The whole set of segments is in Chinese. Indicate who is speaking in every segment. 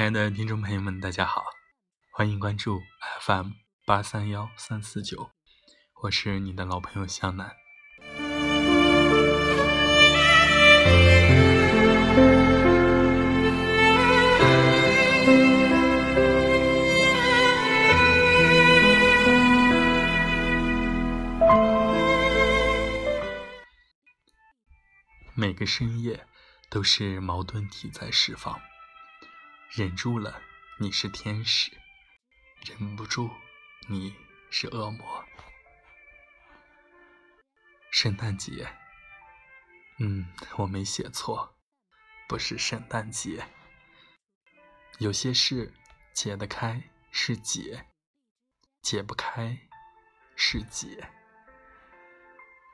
Speaker 1: 亲爱的听众朋友们，大家好，欢迎关注 FM 八三幺三四九，我是你的老朋友向南。每个深夜都是矛盾体在释放，忍住了你是天使，忍不住你是恶魔。圣诞节，嗯，我没写错，不是圣诞节。有些事解得开是解，解不开是解。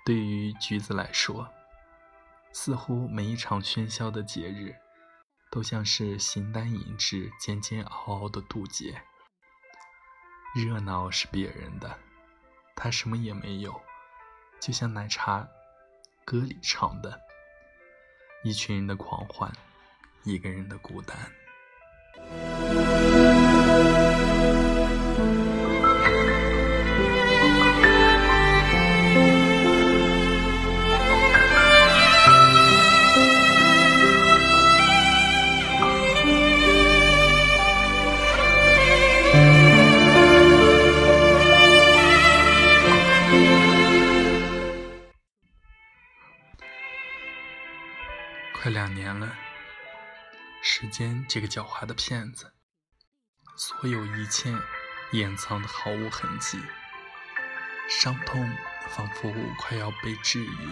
Speaker 1: 对于橘子来说。似乎每一场喧嚣的节日，都像是形单影只、煎煎熬熬的渡劫。热闹是别人的，他什么也没有，就像奶茶歌里唱的：“一群人的狂欢，一个人的孤单。”年了，时间这个狡猾的骗子，所有一切掩藏的毫无痕迹，伤痛仿佛快要被治愈，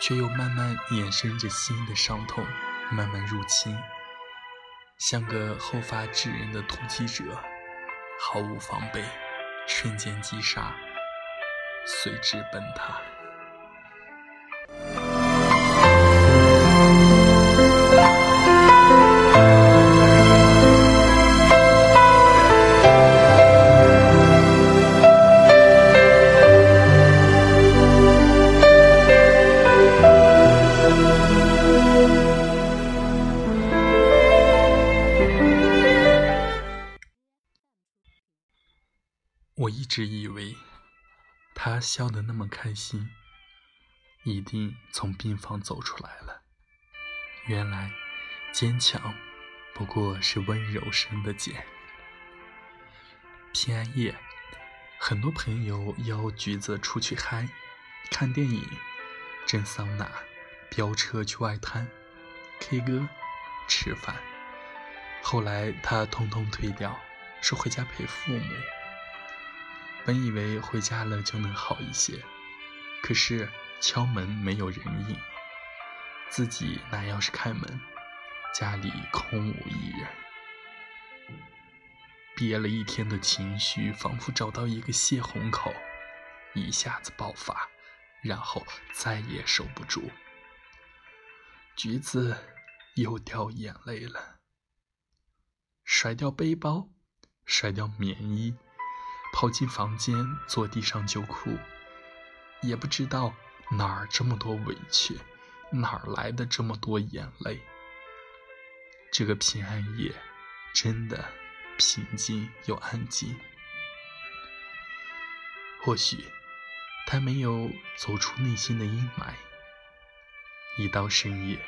Speaker 1: 却又慢慢衍生着新的伤痛，慢慢入侵，像个后发制人的突击者，毫无防备，瞬间击杀，随之崩塌。直以为，他笑得那么开心，一定从病房走出来了。原来，坚强不过是温柔生的茧。平安夜，很多朋友邀橘子出去嗨，看电影、蒸桑拿、飙车去外滩、K 歌、吃饭。后来他通通推掉，说回家陪父母。本以为回家了就能好一些，可是敲门没有人应，自己拿钥匙开门，家里空无一人。憋了一天的情绪仿佛找到一个泄洪口，一下子爆发，然后再也收不住。橘子又掉眼泪了，甩掉背包，甩掉棉衣。跑进房间，坐地上就哭，也不知道哪儿这么多委屈，哪儿来的这么多眼泪。这个平安夜，真的平静又安静。或许他没有走出内心的阴霾，一到深夜，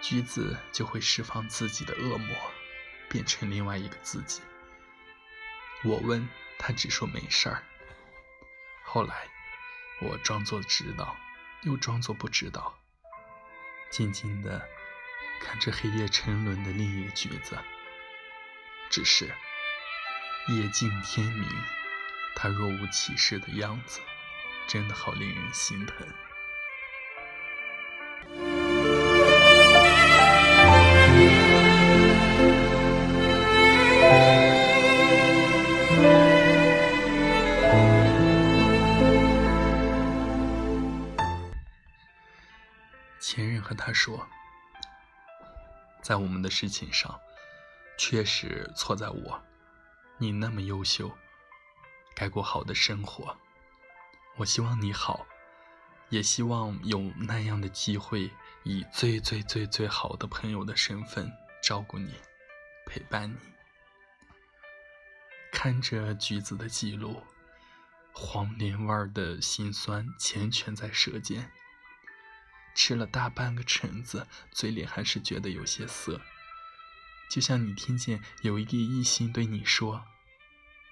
Speaker 1: 橘子就会释放自己的恶魔，变成另外一个自己。我问。他只说没事儿。后来，我装作知道，又装作不知道，静静的看着黑夜沉沦的另一个橘子。只是夜静天明，他若无其事的样子，真的好令人心疼。他说：“在我们的事情上，确实错在我。你那么优秀，该过好的生活。我希望你好，也希望有那样的机会，以最最最最好的朋友的身份照顾你。陪伴你。看着橘子的记录，黄连味儿的辛酸缱绻在舌尖。吃了大半个橙子，嘴里还是觉得有些涩，就像你听见有一个异性对你说：“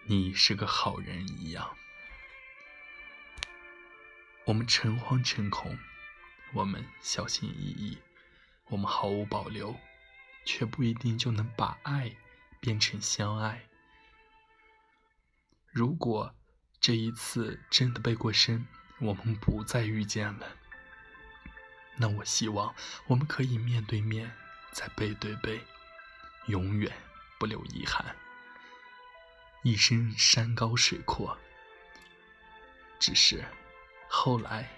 Speaker 1: 你是个好人”一样。我们诚惶诚恐，我们小心翼翼，我们毫无保留，却不一定就能把爱变成相爱。如果这一次真的背过身，我们不再遇见了。那我希望我们可以面对面，再背对背，永远不留遗憾。一生山高水阔，只是后来，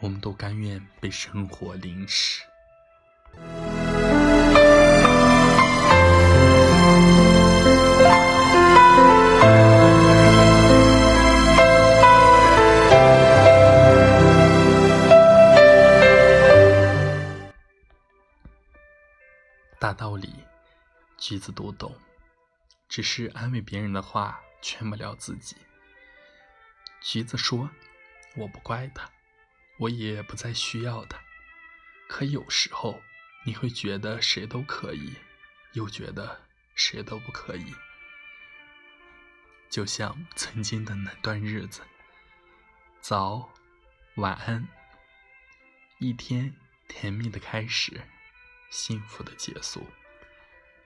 Speaker 1: 我们都甘愿被生活淋湿。橘子读懂，只是安慰别人的话劝不了自己。橘子说：“我不怪他，我也不再需要他。可有时候，你会觉得谁都可以，又觉得谁都不可以。就像曾经的那段日子，早，晚安，一天甜蜜的开始。”幸福的结束。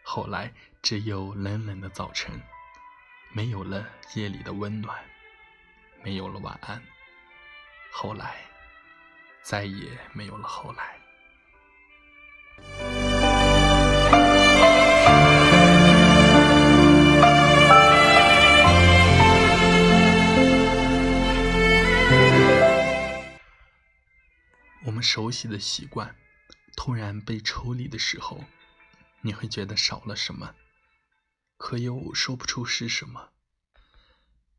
Speaker 1: 后来只有冷冷的早晨，没有了夜里的温暖，没有了晚安。后来，再也没有了后来。我们熟悉的习惯。突然被抽离的时候，你会觉得少了什么，可又说不出是什么。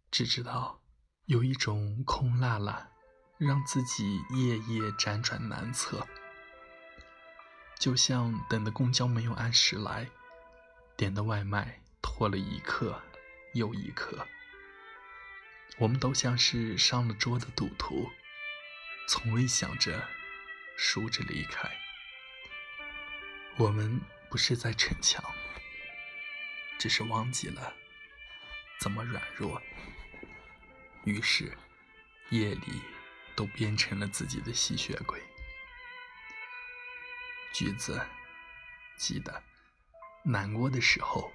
Speaker 1: 只知道有一种空落落，让自己夜夜辗转难测。就像等的公交没有按时来，点的外卖拖了一刻又一刻。我们都像是上了桌的赌徒，从未想着输着离开。我们不是在逞强，只是忘记了怎么软弱。于是，夜里都变成了自己的吸血鬼。橘子，记得，难过的时候，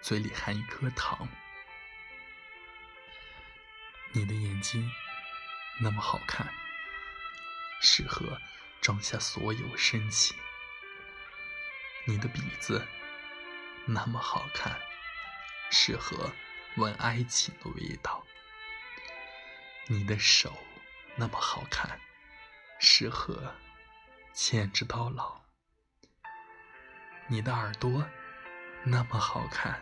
Speaker 1: 嘴里含一颗糖。你的眼睛那么好看，适合装下所有深情。你的鼻子那么好看，适合闻爱情的味道。你的手那么好看，适合牵着到老。你的耳朵那么好看，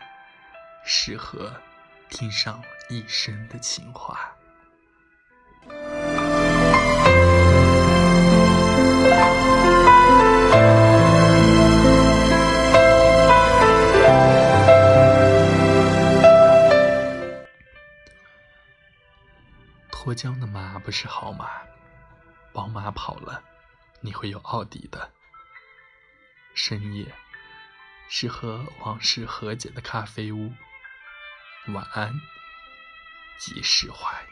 Speaker 1: 适合听上一生的情话。脱缰的马不是好马，宝马跑了，你会有奥迪的。深夜，是和往事和解的咖啡屋。晚安，即释怀。